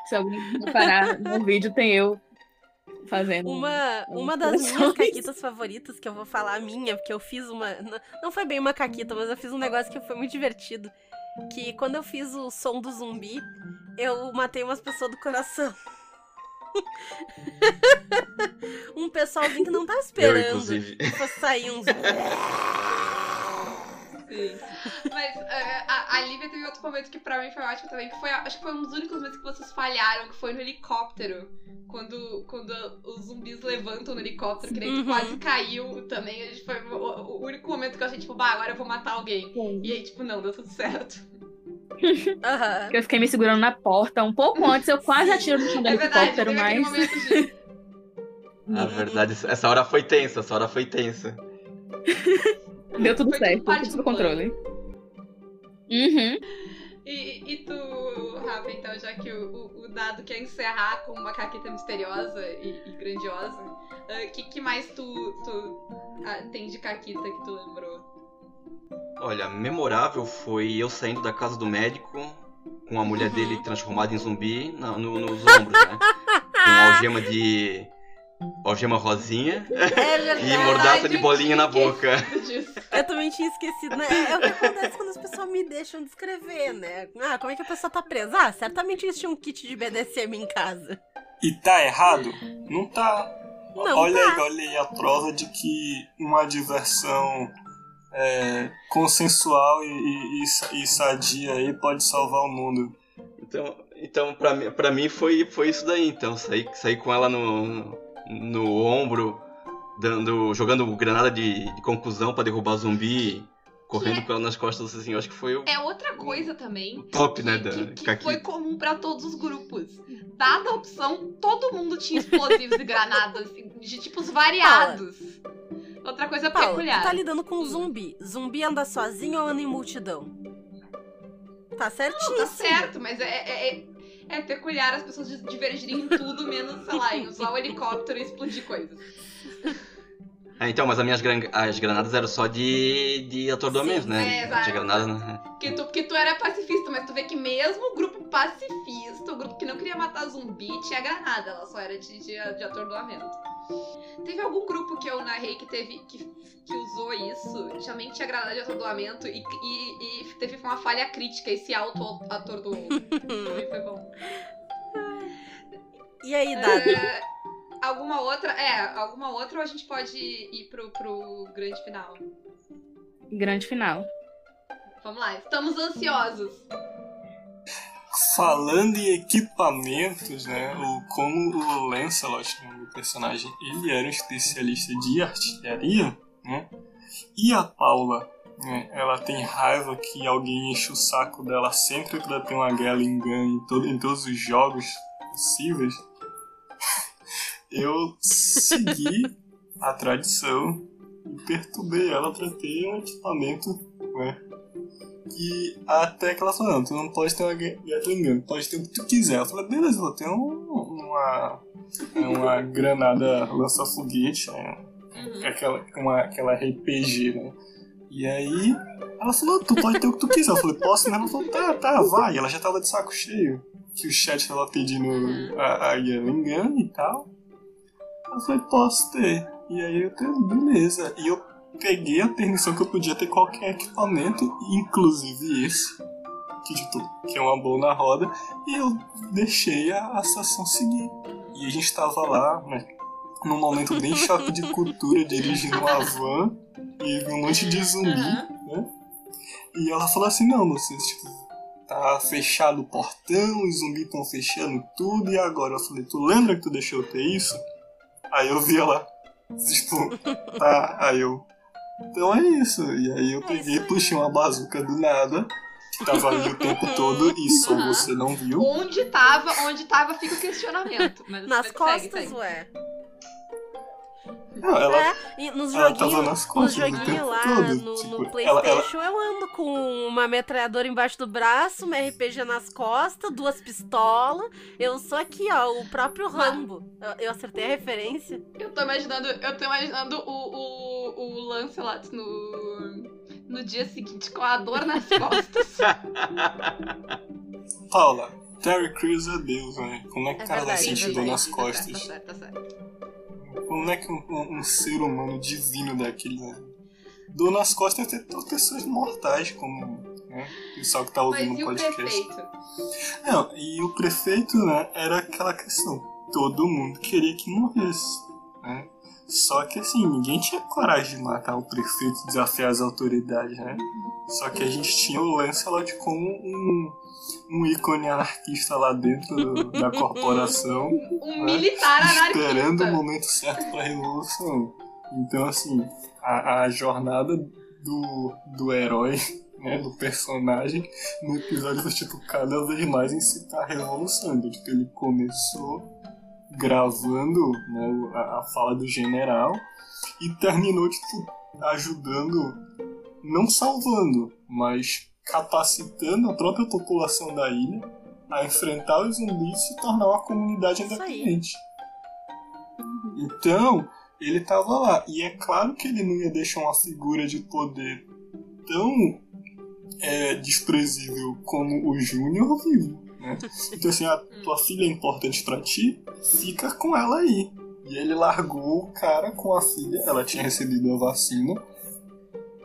Se alguém reparar no vídeo, tem eu fazendo. Uma, uma das minhas caquitas favoritas, que eu vou falar a minha, porque eu fiz uma. Não foi bem uma caquita, mas eu fiz um negócio que foi muito divertido. Que quando eu fiz o som do zumbi, eu matei umas pessoas do coração. um pessoalzinho que não tá Eu, esperando inclusive. que fosse sair um zumbi. Sim. Mas é, a, a Lívia teve outro momento que pra mim foi ótimo também, que foi, acho que foi um dos únicos momentos que vocês falharam, que foi no helicóptero. Quando, quando os zumbis levantam no helicóptero, que nem Uhum. quase caiu também. A gente foi o, o único momento que eu achei, tipo, bah, agora eu vou matar alguém. E aí, tipo, não, deu tudo certo. Aham. Eu fiquei me segurando na porta. Um pouco antes eu quase atiro no chão do É verdade, helicóptero, aquele mas. de. A verdade, essa hora foi tensa, essa hora foi tensa. Deu tudo Foi certo, parte tudo do sob controle. Uhum. E, e tu, Rafa, então, já que o, o- o dado quer encerrar com uma caquita misteriosa e, e grandiosa, o que, que mais tu, tu ah, tem de caquita que tu lembrou? Olha, memorável foi eu saindo da casa do médico com a mulher Uhum. dele transformada em zumbi na- no- nos ombros, né? Com algema de. algema rosinha É e mordaça de bolinha na boca. Eu também tinha esquecido, né? É o que acontece quando as pessoas me deixam descrever, né? Ah, como é que a pessoa tá presa? Ah, certamente eles tinham um kit de BDSM em casa. E tá errado? Não tá. Não olha tá. aí, olha aí a prova de que uma diversão é, consensual e, e- e sa- e sadia aí pode salvar o mundo. Então, então pra, mim, pra mim foi, foi isso daí, então. Saí, saí com ela no, no ombro, dando, jogando granada de, de conclusão pra derrubar zumbi, correndo com ela nas costas, assim, eu acho que foi o É outra coisa também. top, né, que, da que- que foi comum pra todos os grupos. Dada a opção, todo mundo tinha explosivos e granadas de tipos variados. Outra coisa Paulo, tu peculiar. tá lidando com zumbi. Zumbi anda sozinho ou anda em multidão? Tá certinho. Tá certo, mas é, é, é- é peculiar as pessoas divergirem em tudo, menos, sei lá, em usar o helicóptero e explodir coisas. Ah, então, mas as minhas gran- as granadas eram só de, de atordoamento, Sim, né? é, exato. Tinha granada, né? Porque tu, porque tu era pacifista, mas tu vê que mesmo o grupo pacifista, o grupo que não queria matar zumbi, tinha granada, ela só era de, de, de atordoamento. Teve algum grupo que eu narrei que teve que, que usou isso, também tinha granada de atordoamento e, e, e teve uma falha crítica e se auto-atordoou. Também foi bom. E aí, Dado? É, alguma outra? É, alguma outra ou a gente pode ir pro, pro grande final? Grande final. Vamos lá, estamos ansiosos. Falando em equipamentos, né? O, como o Lancelot, né, o personagem, ele era um especialista de artilharia, né? E a Paula, né? Ela tem raiva que alguém enche o saco dela sempre pra ter uma Gatling Gun em, todo, em todos os jogos possíveis. Eu segui a tradição e perturbei ela pra ter um equipamento, né? E até que ela falou, não, tu não pode ter uma Ga- Gatling Gun, pode ter o que tu quiser. Eu falei, beleza, vou ter um- uma, uma granada lança-foguete, né? Uhum. aquela, uma, aquela RPG, né? E aí ela falou, tu pode ter o que tu quiser. Eu falei, posso? Ela falou, tá, tá, vai. Ela já tava de saco cheio. Que o chat tava pedindo Uhum. a, a Yangan e tal. Eu falei, posso ter. E aí eu tenho, beleza. E eu peguei a permissão que eu podia ter qualquer equipamento, inclusive esse, que, tipo, que é uma boa na roda, e eu deixei a, a sessão seguir. E a gente tava lá, né, num momento bem choque de cultura, dirigindo uma van, e um monte de zumbi, né? E ela falou assim, não, vocês, tipo, tá fechado o portão, os zumbis estão fechando tudo, e agora? Eu falei, tu lembra que tu deixou eu ter isso? Aí eu vi ela, tipo, tá, aí eu. Então é isso. E aí eu É peguei e puxei uma bazuca do nada, que tava ali o tempo todo e só Aham. você não viu. Onde tava, onde tava fica o questionamento. Mas Nas segue, costas, segue. ué. Não, ela, É, e nos ela joguinhos, nos joguinhos lá, todo. no, tipo, no ela, ela, Playstation, eu ando com uma metralhadora embaixo do braço, uma RPG nas costas, duas pistolas. Eu sou aqui, ó, o próprio Rambo. Eu, eu acertei a referência. Eu tô imaginando, eu tô imaginando o, o, o Lancelot no, no dia seguinte com a dor nas costas. Paula, Terry Crews é Deus, né? Como é que É cara verdade, é dor verdade. nas Tá certo, costas? Tá certo, tá certo. Como é que um, um- um ser humano divino daquele. Né? Dor nas costas ter pessoas mortais, como né? o pessoal que tá ouvindo Mas o o podcast. prefeito? Não, e o prefeito, né, era aquela questão. Todo mundo queria que morresse, né? Só que assim, ninguém tinha coragem de matar o prefeito e desafiar as autoridades, né? Só que a gente tinha o Lancelot como um, um ícone anarquista lá dentro da corporação, Um militar esperando o anarquista. momento certo pra revolução. Então, assim, a, a jornada do, do herói, né, do personagem, no episódio foi, tipo, cada vez mais incitar a revolução. Então, tipo, ele começou gravando né, a, a fala do general e terminou, tipo, ajudando, não salvando, mas capacitando a própria população da ilha a enfrentar os zumbis e se tornar uma comunidade independente. Então, ele tava lá. E é claro que ele não ia deixar uma figura de poder tão é, desprezível como o Júnior vivo. Né? Então, assim, a tua filha é importante pra ti, fica com ela aí. E ele largou o cara com a filha, ela tinha recebido a vacina.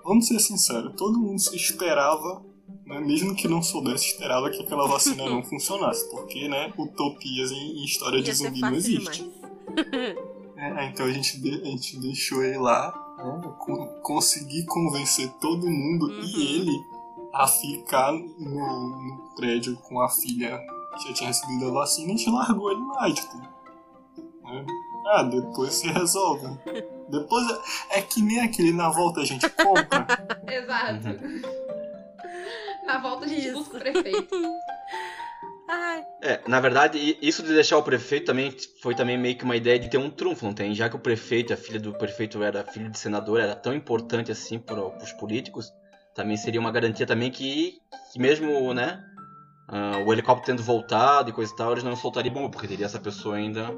Vamos ser sinceros, todo mundo se esperava, né, mesmo que não soubesse, esperava que aquela vacina não funcionasse. Porque, né, utopias em, história de Ia zumbi não existe. demais. É, então a gente, de- a gente deixou ele lá, né, co- consegui convencer todo mundo Uhum. e ele a ficar no, no prédio com a filha que já tinha recebido a vacina e a gente largou ele lá, tipo. né? Ah, depois se resolve. Depois é, é que nem aquele na volta a gente compra. Exato. Na volta a gente Isso. busca o prefeito. Ai, É, na verdade, isso de deixar o prefeito também foi também meio que uma ideia de ter um trunfo, não tem? Já que o prefeito, a filha do prefeito era filho de senador, era tão importante assim para os políticos, também seria uma garantia também que, que mesmo, né, ah, o helicóptero tendo voltado e coisa e tal, eles não soltariam bomba, porque teria essa pessoa ainda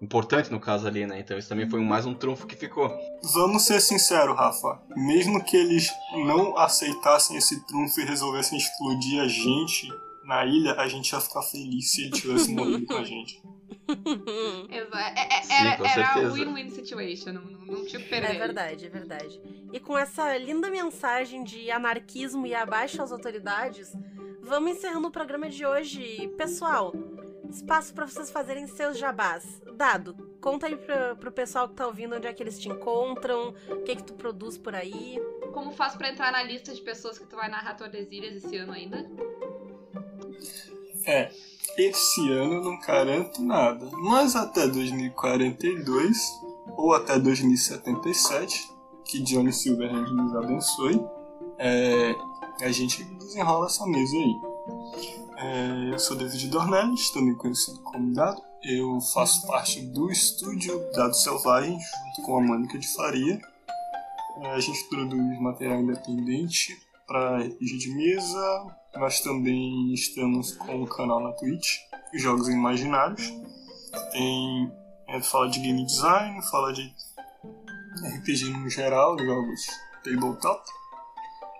importante no caso ali, né? Então isso também foi um- mais um trunfo que ficou. Vamos ser sinceros, Rafa. Mesmo que eles não aceitassem esse trunfo e resolvessem explodir a gente na ilha, a gente ia ficar feliz se ele tivesse morrido com a gente. Exa- é- é- Sim, era era win-win situation, não, não, tinha o que perder. É verdade, é verdade. E com essa linda mensagem de anarquismo e abaixo às autoridades, vamos encerrando o programa de hoje. Pessoal, espaço para vocês fazerem seus jabás. Dado, conta aí pro, pro pessoal que tá ouvindo onde é que eles te encontram, o que que tu produz por aí. Como faz pra entrar na lista de pessoas que tu vai narrar Tordesilhas esse ano ainda? É, esse ano eu não garanto nada, mas até 2042 ou até 2077, que Johnny Silverhand nos abençoe, é, a gente desenrola essa mesa aí. É, eu sou David Dornelles, também conhecido como Dado. Eu faço parte do estúdio Dado Selvagem, junto com a Mônica de Faria. É, a gente produz material independente para RPG de mesa, nós também estamos com um canal na Twitch, Jogos Imaginários. Tem. é, fala de game design, fala de RPG no geral, jogos tabletop.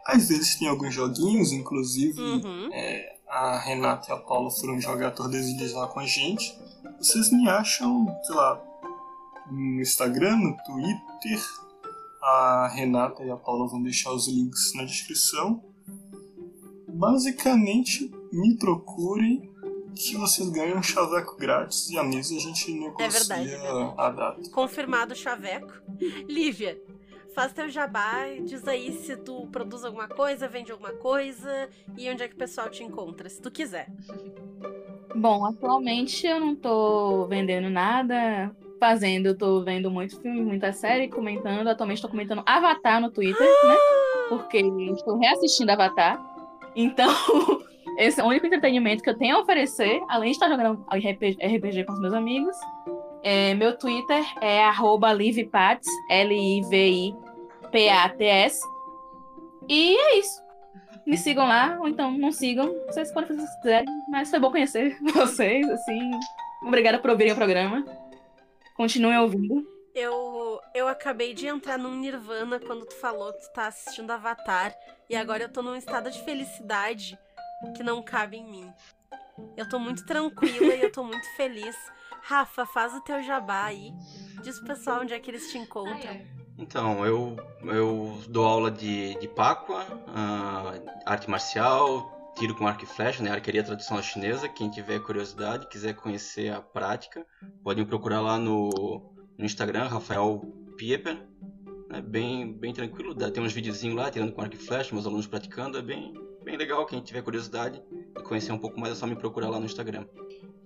Às vezes tem alguns joguinhos, inclusive Uhum. é, a Renata e a Paula foram jogar Tordesilhas lá com a gente. Vocês me acham, sei lá, no Instagram, no Twitter. A Renata e a Paula vão deixar os links na descrição. Basicamente, me procurem que vocês ganham um chaveco grátis e a mesa a gente negocia verdade, é verdade. a data. Confirmado o chaveco. Lívia, faz teu jabá, diz aí se tu produz alguma coisa, vende alguma coisa e onde é que o pessoal te encontra, se tu quiser. Bom, atualmente eu não tô vendendo nada. Fazendo, eu tô vendo muito filme, muita série, comentando. Atualmente tô comentando Avatar no Twitter, né? Porque estou reassistindo Avatar. Então, esse é o único entretenimento que eu tenho a oferecer, além de estar jogando RPG, com os meus amigos. É, meu Twitter é livepats, L-I-V-I-P-A-T-S. E é isso. Me sigam lá, ou então não sigam. Vocês podem fazer o que quiserem, mas foi bom conhecer vocês, assim. Obrigada por ouvirem o programa. Continuem ouvindo. Eu, eu acabei de entrar num nirvana quando tu falou que tu tá assistindo Avatar e agora eu tô num estado de felicidade que não cabe em mim. Eu tô muito tranquila e eu tô muito feliz. Rafa, faz o teu jabá aí. Diz pro pessoal onde é que eles te encontram. Então, eu, eu dou aula de, de Páqua, ah, arte marcial, tiro com arco e flecha, né? Arqueria tradicional chinesa. Quem tiver curiosidade, quiser conhecer a prática, pode me procurar lá no, no Instagram, Rafael Pieper. É bem, bem tranquilo, dá- tem uns videozinhos lá, tirando com arco e flecha, meus alunos praticando, é bem, bem legal. Quem tiver curiosidade e conhecer um pouco mais, é só me procurar lá no Instagram.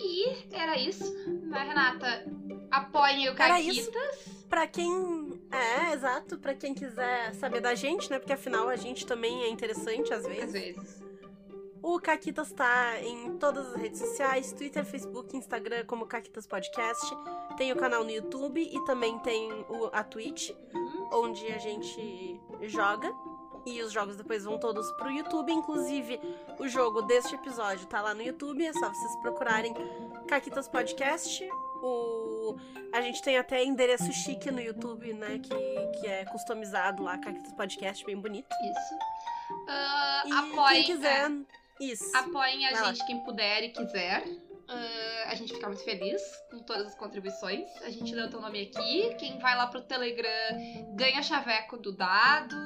E era isso, né, Renata? Apoiem o. Caquitas. Pra quem. É, exato, pra quem quiser saber da gente, né? Porque afinal a gente também é interessante às vezes. Às vezes. O Caquitas tá em todas as redes sociais, Twitter, Facebook, Instagram, como Caquitas Podcast. Tem o canal no YouTube e também tem o, a Twitch, Uhum. onde a gente joga. E os jogos depois vão todos pro YouTube. Inclusive, o jogo deste episódio tá lá no YouTube. É só vocês procurarem Caquitas Podcast. O... A gente tem até endereço chique no YouTube, né? Que, que é customizado lá, Caquitas Podcast, bem bonito. Isso. Ah, E apoiem, quem quiser. é, Isso. apoiem a Vai lá. gente, quem puder e quiser. Ah, a gente fica muito feliz com todas as contribuições. A gente o teu nome aqui. Quem vai lá pro Telegram ganha chaveco do dado,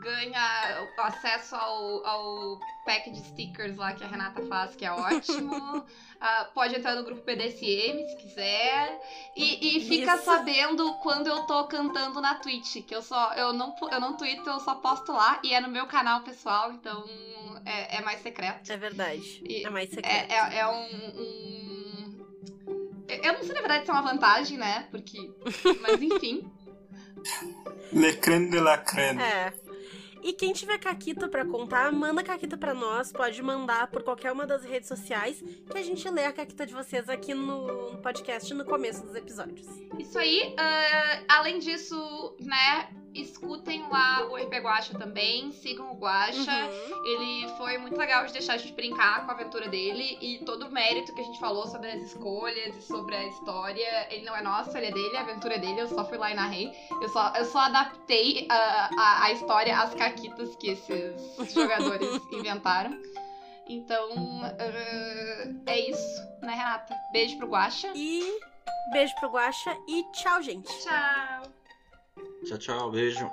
ganha acesso ao, ao pack de stickers lá que a Renata faz, que é ótimo. Ah, pode entrar no grupo PDSM se quiser. E, e fica Isso. sabendo quando eu tô cantando na Twitch, que eu só eu não eu não tweeto, eu só posto lá e é no meu canal pessoal, então é, é mais secreto. É verdade. E- É mais É, secreto. é, é um, um- Eu eu não sei na verdade se é uma vantagem, né? Porque. Mas enfim. Le creme de la creme. É. E quem tiver caquita pra contar, manda caquita pra nós. Pode mandar por qualquer uma das redes sociais que a gente lê a caquita de vocês aqui no podcast no começo dos episódios. Isso aí. ah, além disso, né? Escutem lá o RP Guacha também. Sigam o Guacha. Uhum. Ele foi muito legal de deixar a gente brincar com a aventura dele e todo o mérito que a gente falou sobre as escolhas e sobre a história, ele não é nosso, ele é dele, a aventura é dele, eu só fui lá e narrei. Eu só, eu só adaptei ah, a, a história às caquitas que esses jogadores inventaram. Então, ah, é isso, né, Renata? Beijo pro Guacha. E beijo pro Guaxa e tchau, gente. Tchau! Tchau, tchau, beijo.